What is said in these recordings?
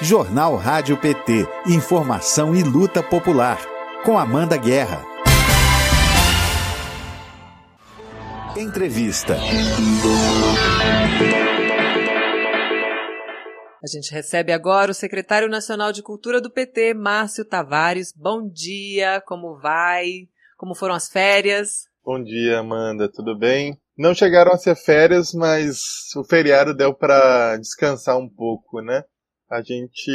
Jornal Rádio PT. Informação e luta popular. Com Amanda Guerra. Entrevista. A gente recebe agora o secretário nacional de Cultura do PT, Márcio Tavares. Bom dia, como vai? Como foram as férias? Bom dia, Amanda, tudo bem? Não chegaram a ser férias, mas o feriado deu para descansar um pouco, né? A gente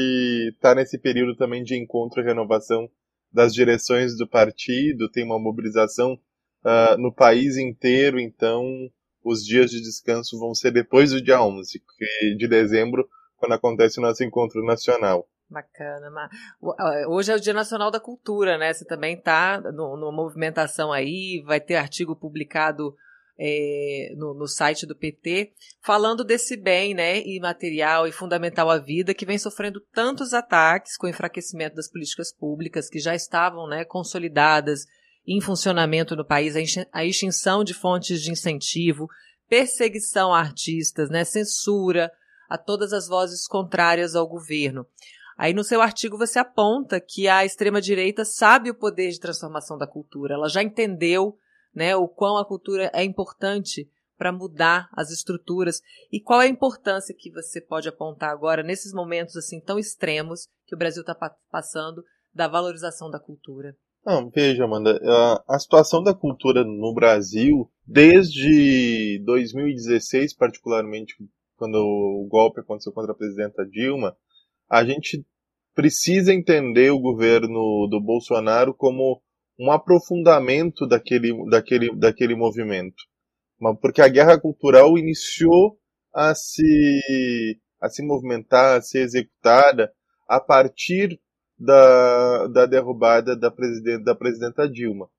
está nesse período também de encontro e renovação das direções do partido, tem uma mobilização uh, no país inteiro, então os dias de descanso vão ser depois do dia 11 de dezembro, quando acontece o nosso encontro nacional. Bacana. Hoje é o Dia Nacional da Cultura, né? Você também está numa movimentação aí, vai ter artigo publicado é, no, no, site do PT, falando desse bem né, imaterial e fundamental à vida que vem sofrendo tantos ataques com o enfraquecimento das políticas públicas que já estavam né, consolidadas em funcionamento no país, a extinção de fontes de incentivo, perseguição a artistas, né, censura a todas as vozes contrárias ao governo. Aí no seu artigo você aponta que a extrema-direita sabe o poder de transformação da cultura, ela já entendeu né, o quão a cultura é importante para mudar as estruturas e qual é a importância que você pode apontar agora nesses momentos assim tão extremos que o Brasil está passando da valorização da cultura. Não, veja, Amanda, a, situação da cultura no Brasil, desde 2016, particularmente, quando o golpe aconteceu contra a presidenta Dilma, a gente precisa entender o governo do Bolsonaro como um aprofundamento daquele, daquele, daquele movimento. Porque a guerra cultural iniciou a se, a se movimentar, a ser executada a partir da, da derrubada da, presidente, da presidenta Dilma.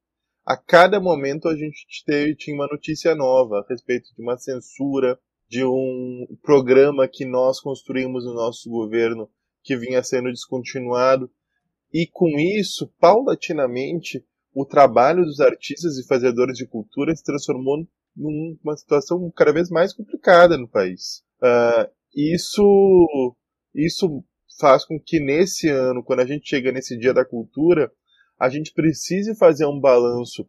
A cada momento a gente teve, tinha uma notícia nova a respeito de uma censura, de um programa que nós construímos no nosso governo que vinha sendo descontinuado. E com isso, paulatinamente, o trabalho dos artistas e fazedores de cultura se transformou numa situação cada vez mais complicada no país. Uh, isso, isso faz com que nesse ano, quando a gente chega nesse Dia da Cultura, a gente precise fazer um balanço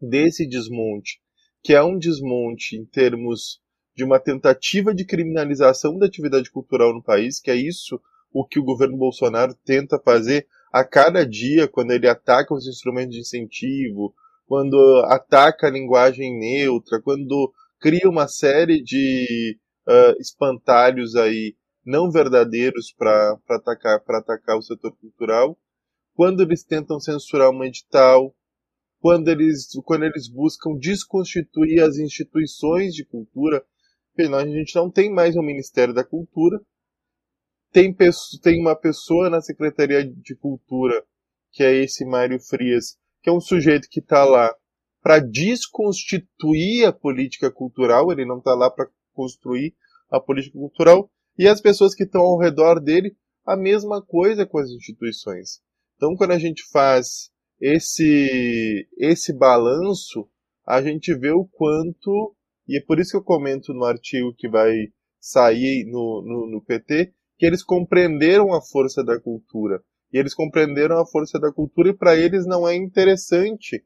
desse desmonte, que é um desmonte em termos de uma tentativa de criminalização da atividade cultural no país, que é isso o que o governo Bolsonaro tenta fazer a cada dia, quando ele ataca os instrumentos de incentivo, quando ataca a linguagem neutra, quando cria uma série de uh, espantalhos aí não verdadeiros para atacar, atacar o setor cultural, quando eles tentam censurar um edital, quando eles, quando eles buscam desconstituir as instituições de cultura, a gente não tem mais um Ministério da Cultura, tem, tem uma pessoa na Secretaria de Cultura, que é esse Mário Frias, que é um sujeito que está lá para desconstituir a política cultural, ele não está lá para construir a política cultural, e as pessoas que estão ao redor dele, a mesma coisa com as instituições. Então, quando a gente faz esse, esse balanço, a gente vê o quanto, e é por isso que eu comento no artigo que vai sair no, no, no PT, que eles compreenderam a força da cultura. E eles compreenderam a força da cultura e para eles não é interessante,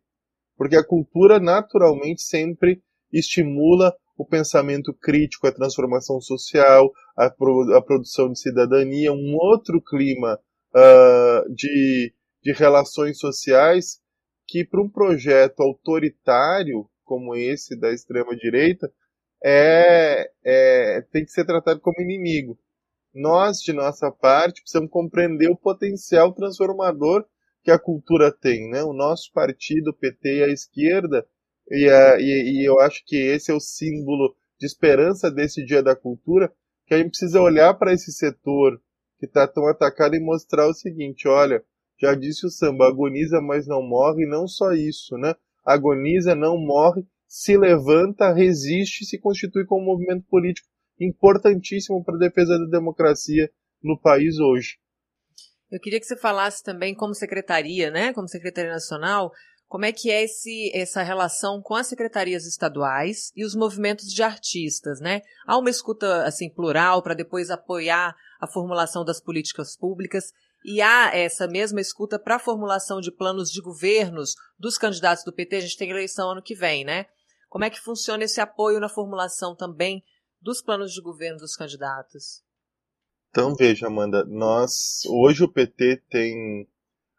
porque a cultura naturalmente sempre estimula o pensamento crítico, a transformação social, a, pro, a produção de cidadania, um outro clima uh, de, de relações sociais que para um projeto autoritário como esse da extrema direita é, é, tem que ser tratado como inimigo nós, de nossa parte, precisamos compreender o potencial transformador que a cultura tem, né? O nosso partido, o PT e a esquerda, e, a, e, e, eu acho que esse é o símbolo de esperança desse Dia da Cultura, que a gente precisa olhar para esse setor que está tão atacado e mostrar o seguinte, olha, já disse o samba, agoniza, mas não morre, e não só isso, né? Agoniza, não morre, se levanta, resiste e se constitui como um movimento político importantíssimo para a defesa da democracia no país hoje. Eu queria que você falasse também, como secretaria, né, como secretaria nacional, como é que é esse, essa relação com as secretarias estaduais e os movimentos de artistas, né? Há uma escuta assim plural para depois apoiar a formulação das políticas públicas e há essa mesma escuta para a formulação de planos de governos dos candidatos do PT. A gente tem eleição ano que vem, né? Como é que funciona esse apoio na formulação também dos planos de governo dos candidatos? Então veja, Amanda, nós hoje o PT tem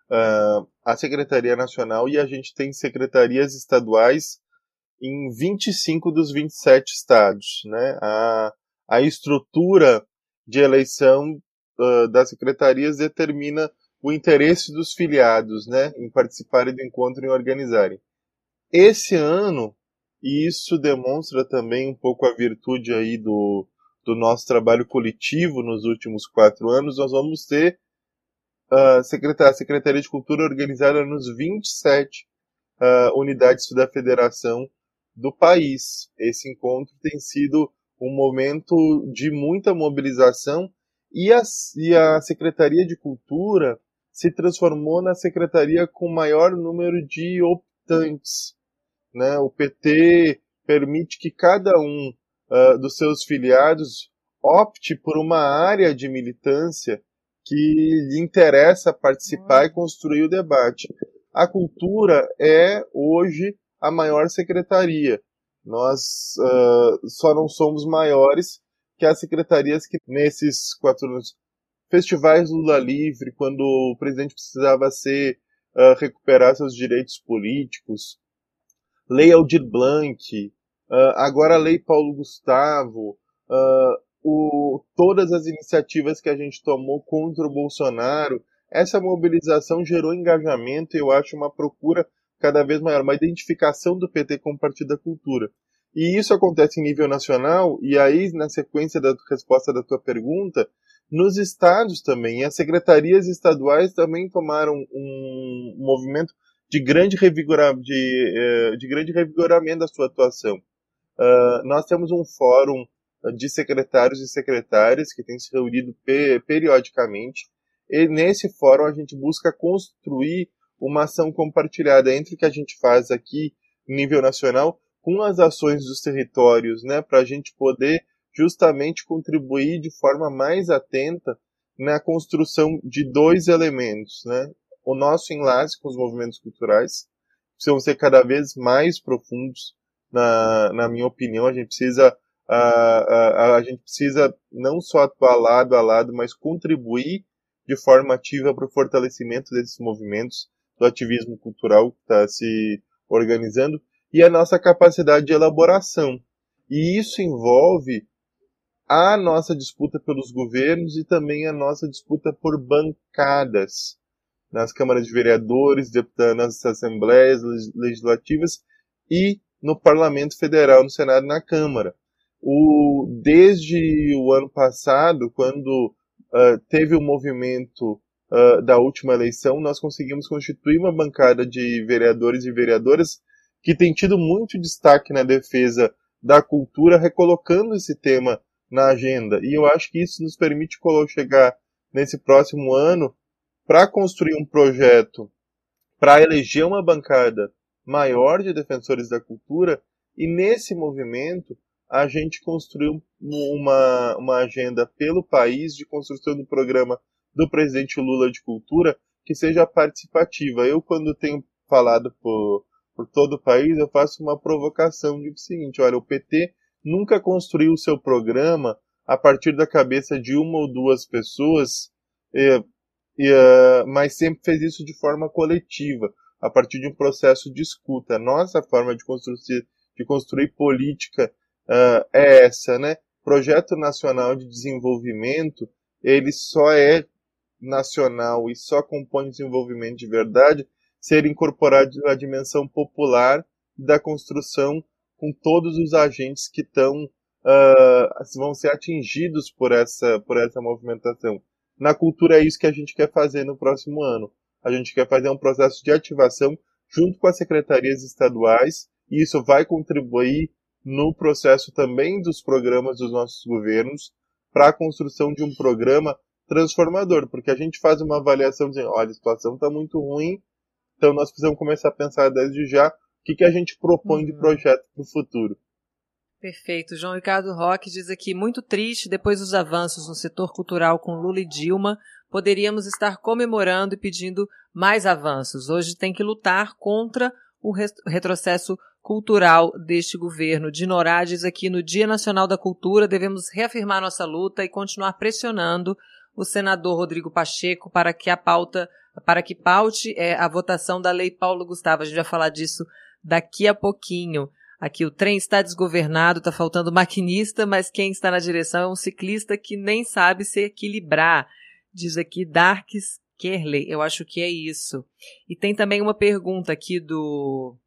uh, a Secretaria Nacional e a gente tem secretarias estaduais em 25 dos 27 estados. Né? A, a estrutura de eleição uh, das secretarias determina o interesse dos filiados né, em participarem do encontro e organizarem. Esse ano, e isso demonstra também um pouco a virtude aí do, do nosso trabalho coletivo nos últimos quatro anos, nós vamos ter a Secretaria de Cultura organizada nos 27 uh, unidades da federação do país. Esse encontro tem sido um momento de muita mobilização e a, e a Secretaria de Cultura se transformou na secretaria com maior número de optantes. Né? O PT permite que cada um uh, dos seus filiados opte por uma área de militância que lhe interessa participar e hum. construir o debate. A cultura é hoje a maior secretaria. Nós uh, só não somos maiores que as secretarias que nesses quatro anos festivais Lula livre, quando o presidente precisava ser uh, recuperar seus direitos políticos, lei Aldir Blanc, uh, agora a lei Paulo Gustavo, uh, o, todas as iniciativas que a gente tomou contra o Bolsonaro, essa mobilização gerou engajamento e eu acho uma procura cada vez maior, uma identificação do PT como partido da cultura. E isso acontece em nível nacional, e aí, na sequência da resposta da tua pergunta, nos estados também. As secretarias estaduais também tomaram um movimento de grande, revigora, de, eh, de grande revigoramento da sua atuação. Uh, nós temos um fórum de secretários e secretárias que tem se reunido periodicamente. E nesse fórum a gente busca construir uma ação compartilhada entre o que a gente faz aqui nível nacional com as ações dos territórios, né, para a gente poder justamente contribuir de forma mais atenta na construção de dois elementos, né? O nosso enlace com os movimentos culturais precisam ser cada vez mais profundos, na, na minha opinião. A gente precisa a, a, a gente precisa não só atuar lado a lado, mas contribuir de forma ativa para o fortalecimento desses movimentos do ativismo cultural que está se organizando e a nossa capacidade de elaboração. E isso envolve a nossa disputa pelos governos e também a nossa disputa por bancadas nas câmaras de vereadores, nas assembleias legislativas e no Parlamento Federal, no Senado e na Câmara o, desde o ano passado, quando uh, teve o movimento uh, da última eleição, nós conseguimos constituir uma bancada de vereadores e vereadoras que tem tido muito destaque na defesa da cultura, recolocando esse tema na agenda. E eu acho que isso nos permite chegar nesse próximo ano para construir um projeto para eleger uma bancada maior de defensores da cultura e nesse movimento a gente construiu uma, uma agenda pelo país de construção do programa do presidente Lula de Cultura que seja participativa. Eu, quando tenho falado por, por todo o país, eu faço uma provocação de o seguinte, olha, o PT nunca construiu o seu programa a partir da cabeça de uma ou duas pessoas, e, e, uh, mas sempre fez isso de forma coletiva, a partir de um processo de escuta. Nossa forma de construir, de construir política uh, é essa, né? Projeto Nacional de Desenvolvimento, ele só é nacional e só compõe desenvolvimento de verdade ser incorporado a dimensão popular da construção com todos os agentes que estão uh, vão ser atingidos por essa por essa movimentação. Na cultura é isso que a gente quer fazer no próximo ano. A gente quer fazer um processo de ativação junto com as secretarias estaduais e isso vai contribuir no processo também dos programas dos nossos governos para a construção de um programa transformador, porque a gente faz uma avaliação dizendo, olha, a situação está muito ruim, Então nós precisamos começar a pensar desde já o que, que a gente propõe uhum. de projeto para o futuro. Perfeito. João Ricardo Roque diz aqui: muito triste, depois dos avanços no setor cultural com Lula e Dilma, poderíamos estar comemorando e pedindo mais avanços. Hoje tem que lutar contra o retrocesso cultural deste governo. De Norades, aqui no Dia Nacional da Cultura, devemos reafirmar nossa luta e continuar pressionando o senador Rodrigo Pacheco para que a pauta, para que paute é, a votação da Lei Paulo Gustavo. A gente vai falar disso daqui a pouquinho. Aqui o trem está desgovernado, está faltando maquinista, mas quem está na direção é um ciclista que nem sabe se equilibrar. Diz aqui Darks Kerley, eu acho que é isso. E tem também uma pergunta aqui do,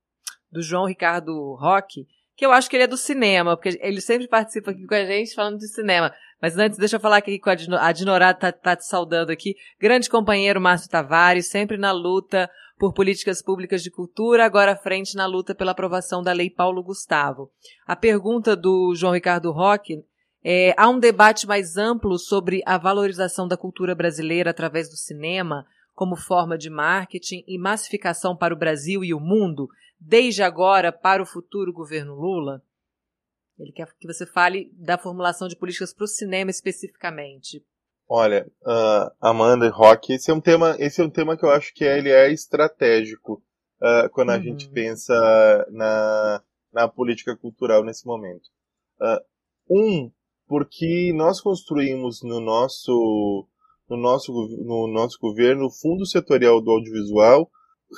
do João Ricardo Roque, que eu acho que ele é do cinema, porque ele sempre participa aqui com a gente falando de cinema. Mas antes, deixa eu falar aqui com a Dinorá, tá, tá te saudando aqui. Grande companheiro Márcio Tavares, sempre na luta por políticas públicas de cultura, agora à frente na luta pela aprovação da Lei Paulo Gustavo. A pergunta do João Ricardo Roque é, há um debate mais amplo sobre a valorização da cultura brasileira através do cinema, como forma de marketing e massificação para o Brasil e o mundo, desde agora para o futuro governo Lula? Ele quer que você fale da formulação de políticas para o cinema especificamente. Olha, uh, Amanda e Rock, esse é um tema, esse é um tema que eu acho que ele é estratégico uh, quando a uhum. gente pensa na, na política cultural nesse momento. Uh, um, porque nós construímos no nosso, no nosso, no nosso governo o Fundo Setorial do Audiovisual,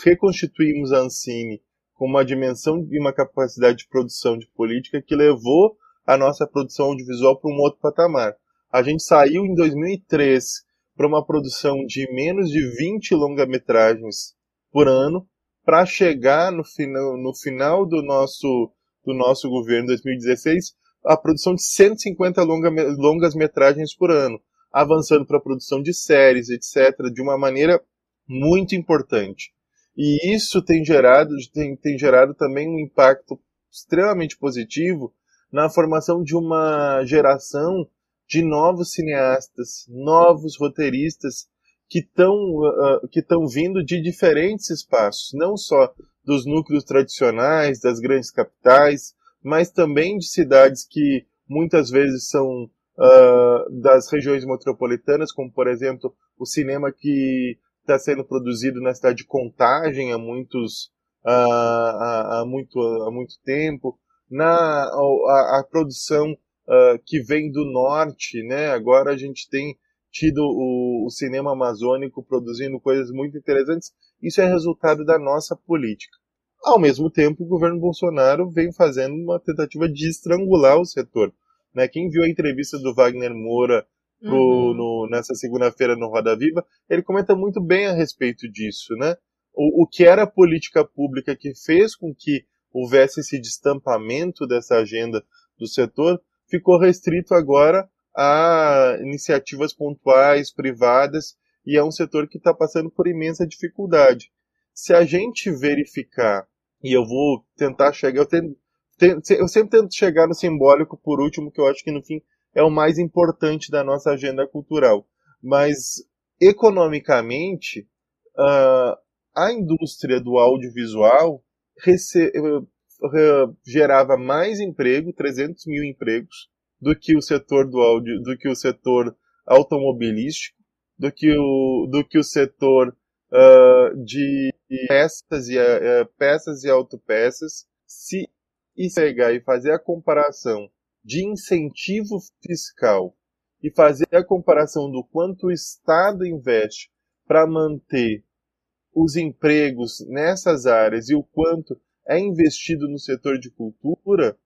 reconstituímos a Ancine com uma dimensão e uma capacidade de produção de política que levou a nossa produção audiovisual para um outro patamar. A gente saiu em 2003 para uma produção de menos de 20 longa-metragens por ano, para chegar no final, no final do nosso, do nosso governo, 2016, a produção de 150 longa, longas metragens por ano, avançando para a produção de séries, etc., de uma maneira muito importante. E isso tem gerado, tem, tem gerado também um impacto extremamente positivo na formação de uma geração de novos cineastas, novos roteiristas que estão uh, que estão vindo de diferentes espaços, não só dos núcleos tradicionais, das grandes capitais, mas também de cidades que muitas vezes são uh, das regiões metropolitanas, como por exemplo o cinema que está sendo produzido na cidade de Contagem há muitos há, há, muito há muito tempo, na a, a produção uh, que vem do norte, né? Agora a gente tem tido o, o cinema amazônico produzindo coisas muito interessantes. Isso é resultado da nossa política. Ao mesmo tempo, o governo Bolsonaro vem fazendo uma tentativa de estrangular o setor. Né? Quem viu a entrevista do Wagner Moura pro, uhum. no, nessa segunda-feira no Roda Viva, ele comenta muito bem a respeito disso. Né? O, o que era a política pública que fez com que houvesse esse destampamento dessa agenda do setor, ficou restrito agora a iniciativas pontuais, privadas, e é um setor que está passando por imensa dificuldade. Se a gente verificar e eu vou tentar chegar. Eu, tento, eu sempre tento chegar no simbólico por último, que eu acho que no fim é o mais importante da nossa agenda cultural. Mas, economicamente, uh, a indústria do audiovisual gerava mais emprego, 300 mil empregos, do que o setor do áudio, do que o setor automobilístico, do que o, do que o setor uh, de peças e, uh, peças e autopeças, se pegar e fazer a comparação de incentivo fiscal e fazer a comparação do quanto o Estado investe para manter os empregos nessas áreas e o quanto é investido no setor de cultura,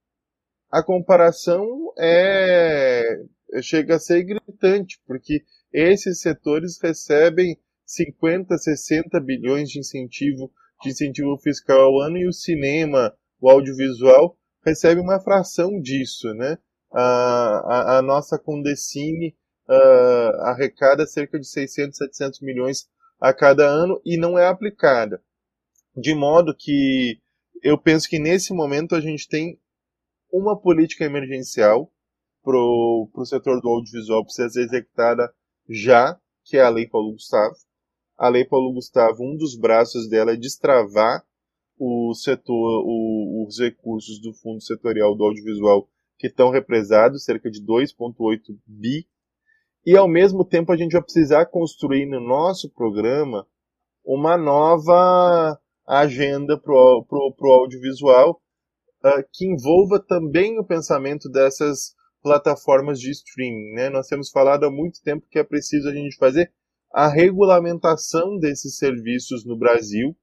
a comparação é chega a ser gritante, porque esses setores recebem 50, 60 bilhões de incentivo, de incentivo fiscal ao ano e o cinema, o audiovisual, recebe uma fração disso, né? A, a, a nossa Condecine uh, arrecada cerca de 600, 700 milhões a cada ano e não é aplicada. De modo que eu penso que nesse momento a gente tem uma política emergencial para o setor do audiovisual precisa ser executada já, que é a Lei Paulo Gustavo a Lei Paulo Gustavo, um dos braços dela é destravar o setor, o, os recursos do Fundo Setorial do Audiovisual que estão represados, cerca de 2,8 bi, e ao mesmo tempo a gente vai precisar construir no nosso programa uma nova agenda para o audiovisual uh, que envolva também o pensamento dessas plataformas de streaming. Né? Nós temos falado há muito tempo que é preciso a gente fazer a regulamentação desses serviços no Brasil,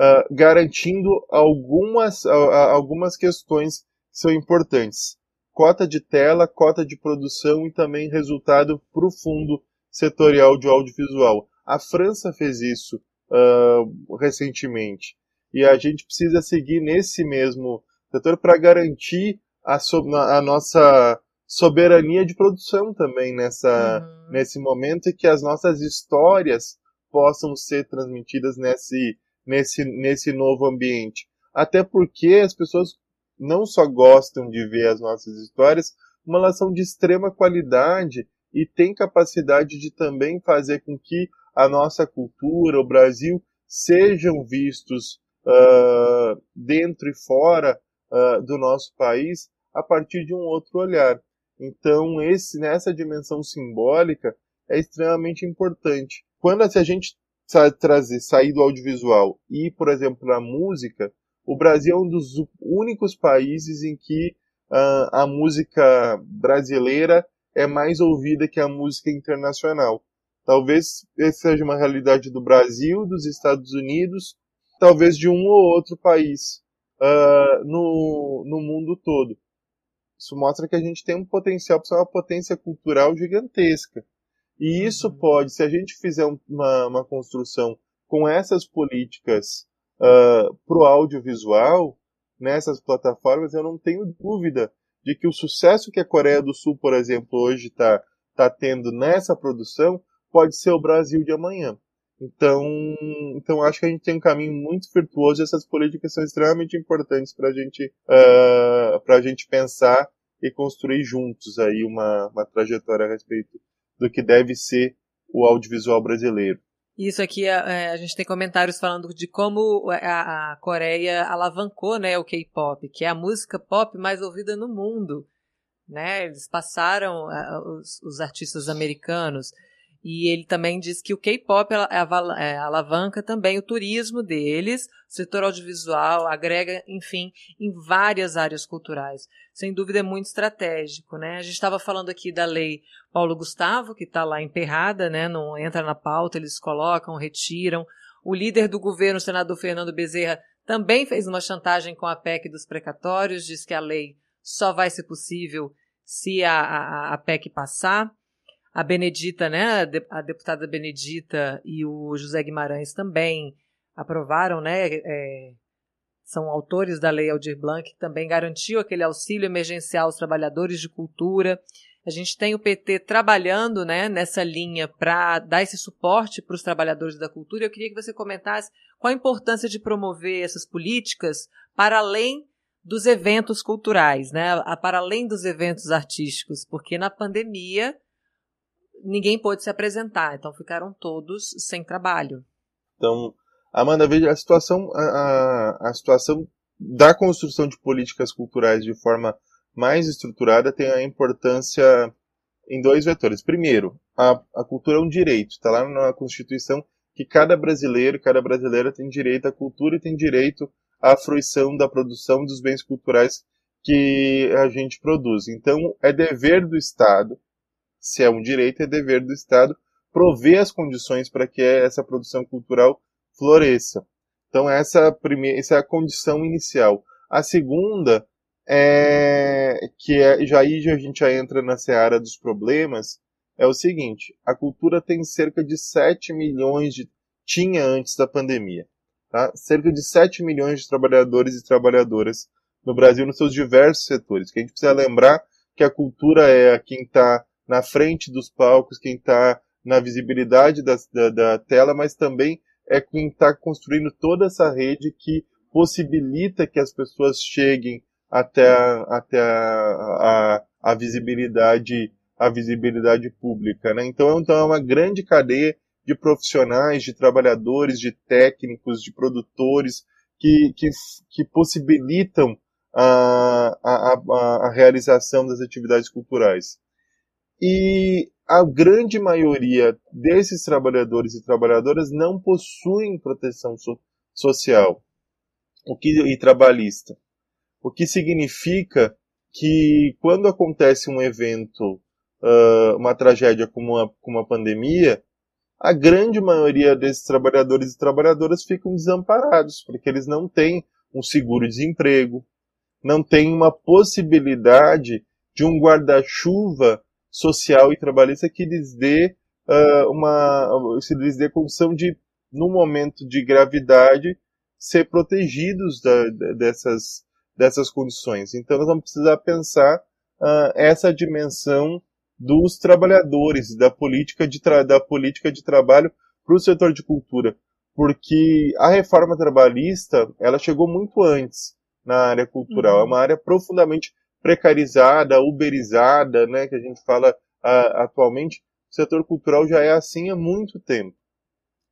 uh, garantindo algumas, uh, algumas questões que são importantes. Cota de tela, cota de produção e também resultado para o fundo setorial de audiovisual. A França fez isso uh, recentemente. E a gente precisa seguir nesse mesmo setor para garantir a, so, a nossa soberania de produção também nessa, uhum. nesse momento e que as nossas histórias possam ser transmitidas nesse, nesse, nesse novo ambiente. Até porque as pessoas não só gostam de ver as nossas histórias, como elas são de extrema qualidade e têm capacidade de também fazer com que a nossa cultura, o Brasil, sejam vistos uh, dentro e fora uh, do nosso país a partir de um outro olhar. Então, esse, nessa dimensão simbólica é extremamente importante. Quando se a gente trazer, sair do audiovisual e por exemplo, para a música, o Brasil é um dos únicos países em que uh, a música brasileira é mais ouvida que a música internacional. Talvez essa seja uma realidade do Brasil, dos Estados Unidos, talvez de um ou outro país uh, no, no mundo todo. Isso mostra que a gente tem um potencial para ser uma potência cultural gigantesca. E isso pode, se a gente fizer uma, uma construção com essas políticas uh, para o audiovisual, nessas plataformas, eu não tenho dúvida de que o sucesso que a Coreia do Sul, por exemplo, hoje está tá tendo nessa produção, pode ser o Brasil de amanhã. Então, então acho que a gente tem um caminho muito virtuoso e essas políticas são extremamente importantes para gente, uh, a gente pensar e construir juntos aí uma, uma trajetória a respeito do que deve ser o audiovisual brasileiro. Isso aqui, a, é, é, a gente tem comentários falando de como a, a Coreia alavancou né, o K-pop, que é a música pop mais ouvida no mundo. Né? Eles passaram os, os artistas americanos. E ele também diz que o K-pop é, alavanca também o turismo deles, o setor audiovisual, agrega, enfim, em várias áreas culturais. Sem dúvida é muito estratégico, né? A gente estava falando aqui da lei Paulo Gustavo, que está lá emperrada, né? Não entra na pauta, eles colocam, retiram. O líder do governo, o senador Fernando Bezerra, também fez uma chantagem com a PEC dos precatórios, diz que a lei só vai ser possível se a, a, a PEC passar. A Benedita, né, a deputada Benedita e o José Guimarães também aprovaram, né, é, são autores da Lei Aldir Blanc, que também garantiu aquele auxílio emergencial aos trabalhadores de cultura. A gente tem o PT trabalhando né, nessa linha para dar esse suporte para os trabalhadores da cultura. Eu queria que você comentasse qual a importância de promover essas políticas para além dos eventos culturais, né, para além dos eventos artísticos, porque na pandemia ninguém pôde se apresentar, então ficaram todos sem trabalho. Então, Amanda, veja, a situação, a, a situação da construção de políticas culturais de forma mais estruturada tem a importância em dois vetores. Primeiro, a, a cultura é um direito, está lá na Constituição que cada brasileiro, cada brasileira tem direito à cultura e tem direito à fruição da produção dos bens culturais que a gente produz. Então, é dever do Estado se é um direito, é dever do Estado prover as condições para que essa produção cultural floresça. Então essa, primeira, essa é a condição inicial. A segunda é que é, já aí a gente já entra na seara dos problemas, é o seguinte, a cultura tem cerca de 7 milhões de tinha antes da pandemia, tá? Cerca de 7 milhões de trabalhadores e trabalhadoras no Brasil nos seus diversos setores. Que a gente precisa lembrar que a cultura é quem está na frente dos palcos, quem está na visibilidade da, da, da, tela, mas também é quem está construindo toda essa rede que possibilita que as pessoas cheguem até, a, até a, a, a visibilidade a visibilidade pública, né? Então, então é uma grande cadeia de profissionais, de trabalhadores, de técnicos, de produtores que, que, que possibilitam a, a, a, a realização das atividades culturais. E a grande maioria desses trabalhadores e trabalhadoras não possuem proteção so, social o que, e trabalhista. O que significa que quando acontece um evento, uh, uma tragédia como uma, como uma pandemia, a grande maioria desses trabalhadores e trabalhadoras ficam desamparados, porque eles não têm um seguro-desemprego, não têm uma possibilidade de um guarda-chuva social e trabalhista que lhes dê uh, uma, se lhes dê condição de, no momento de gravidade, ser protegidos da, dessas, dessas condições. Então nós vamos precisar pensar uh, essa dimensão dos trabalhadores, da política de, da política de trabalho para o setor de cultura. Porque a reforma trabalhista, ela chegou muito antes na área cultural. Uhum. É uma área profundamente precarizada, uberizada, né, que a gente fala uh, atualmente. O setor cultural já é assim há muito tempo.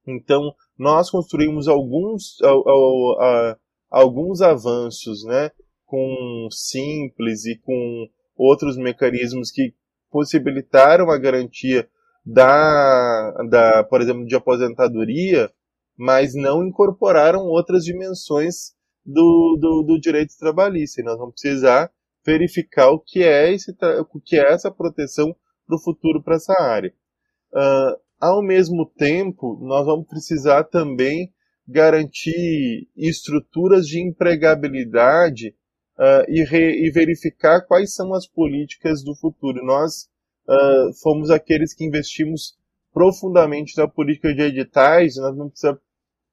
Então, nós construímos alguns, uh, uh, alguns avanços, né, com simples e com outros mecanismos que possibilitaram a garantia da, da, por exemplo, de aposentadoria, mas não incorporaram outras dimensões do, do, do direito trabalhista. E nós vamos precisar verificar o que é, esse, o que é essa proteção para o futuro para essa área. Uh, ao mesmo tempo, nós vamos precisar também garantir estruturas de empregabilidade uh, e, re, e, verificar quais são as políticas do futuro. Nós uh, fomos aqueles que investimos profundamente na política de editais, nós vamos precisar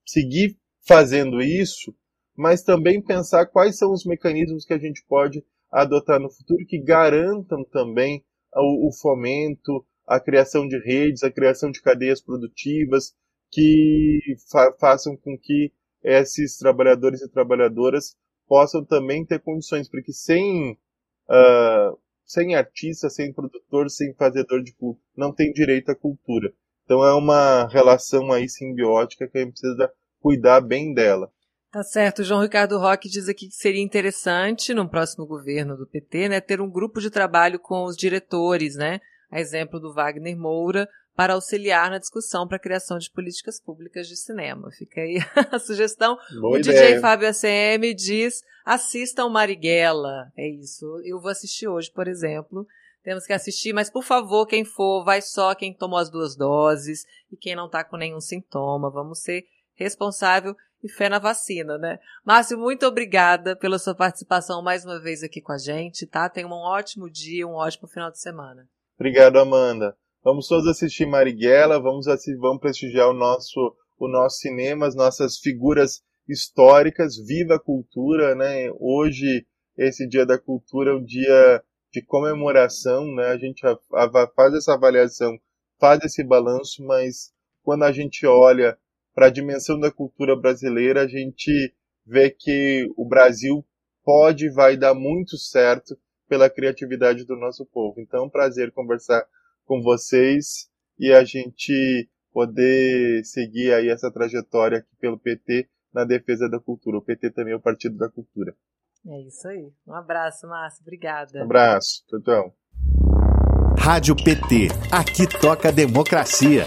seguir fazendo isso, mas também pensar quais são os mecanismos que a gente pode adotar no futuro que garantam também o, o fomento, a criação de redes, a criação de cadeias produtivas que fa façam com que esses trabalhadores e trabalhadoras possam também ter condições, porque sem, uh, sem artista, sem produtor, sem fazedor de cultura, não tem direito à cultura. Então é uma relação aí simbiótica que a gente precisa cuidar bem dela. Tá certo. João Ricardo Roque diz aqui que seria interessante, no próximo governo do PT, né, ter um grupo de trabalho com os diretores, né, a exemplo do Wagner Moura, para auxiliar na discussão para a criação de políticas públicas de cinema. Fica aí a sugestão. Boa o ideia. DJ Fábio ACM diz: assistam Marighella. É isso. Eu vou assistir hoje, por exemplo. Temos que assistir, mas por favor, quem for, vai só quem tomou as duas doses e quem não está com nenhum sintoma. Vamos ser responsável e fé na vacina, né? Márcio, muito obrigada pela sua participação mais uma vez aqui com a gente, tá? Tenha um ótimo dia, um ótimo final de semana. Obrigado, Amanda. Vamos todos assistir Marighella, vamos, assistir, vamos prestigiar o nosso, o nosso cinema, as nossas figuras históricas, viva a cultura, né? Hoje, esse Dia da Cultura é um dia de comemoração, né? A gente faz essa avaliação, faz esse balanço, mas quando a gente olha para a dimensão da cultura brasileira, a gente vê que o Brasil pode e vai dar muito certo pela criatividade do nosso povo. Então, é um prazer conversar com vocês e a gente poder seguir aí essa trajetória aqui pelo PT na defesa da cultura. O PT também é o Partido da Cultura. É isso aí. Um abraço, Márcio. Obrigada. Um abraço. Tchau, tchau. Rádio PT. Aqui toca democracia.